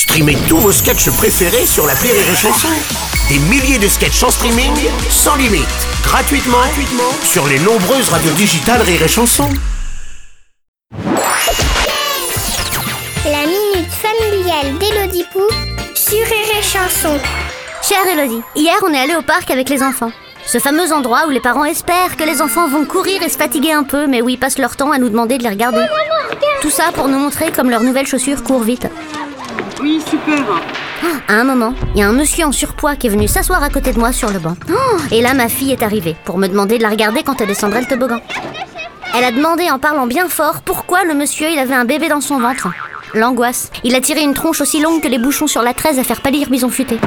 Streamez tous vos sketchs préférés sur la Rire et Chanson. Des milliers de sketchs en streaming, sans limite, gratuitement, gratuitement sur les nombreuses radios digitales Rire et Chanson. La minute familiale d'Élodie Pou sur Rire et Chanson. Chère Elodie, hier on est allé au parc avec les enfants. Ce fameux endroit où les parents espèrent que les enfants vont courir et se fatiguer un peu, mais où ils passent leur temps à nous demander de les regarder. Tout ça pour nous montrer comme leurs nouvelles chaussures courent vite. Oui, super. À un moment, il y a un monsieur en surpoids qui est venu s'asseoir à côté de moi sur le banc. Oh, et là, ma fille est arrivée pour me demander de la regarder quand elle descendrait le toboggan. Elle a demandé en parlant bien fort pourquoi le monsieur il avait un bébé dans son ventre. L'angoisse. Il a tiré une tronche aussi longue que les bouchons sur la 13 à faire pâlir Bison Futé.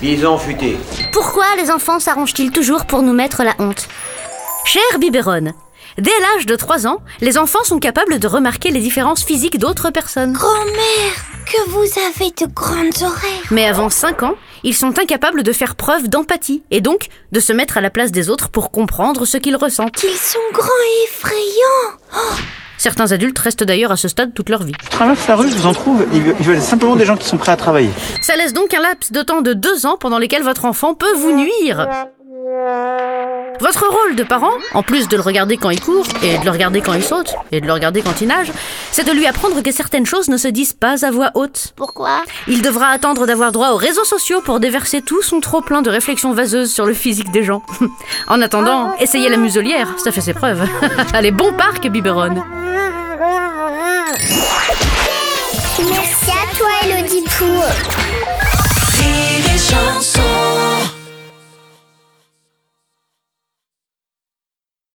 Bison futé. Pourquoi les enfants s'arrangent-ils toujours pour nous mettre la honte? Cher Biberon, dès l'âge de 3 ans, les enfants sont capables de remarquer les différences physiques d'autres personnes. Grand-mère, que vous avez de grandes oreilles. Mais avant 5 ans, ils sont incapables de faire preuve d'empathie et donc de se mettre à la place des autres pour comprendre ce qu'ils ressentent. Ils sont grands et effrayants. Certains adultes restent d'ailleurs à ce stade toute leur vie. Je traverse la rue, je vous en trouve, ils veulent- simplement des gens qui sont prêts à travailler. Ça laisse donc un laps de temps de 2 ans pendant lesquels votre enfant peut vous nuire. Votre rôle de parent, en plus de le regarder quand il court, et de le regarder quand il saute, et de le regarder quand il nage, c'est de lui apprendre que certaines choses ne se disent pas à voix haute. Pourquoi? Il devra attendre d'avoir droit aux réseaux sociaux pour déverser tout son trop plein de réflexions vaseuses sur le physique des gens. en attendant, essayez la muselière, ça fait ses preuves. Allez, bon parc, Biberon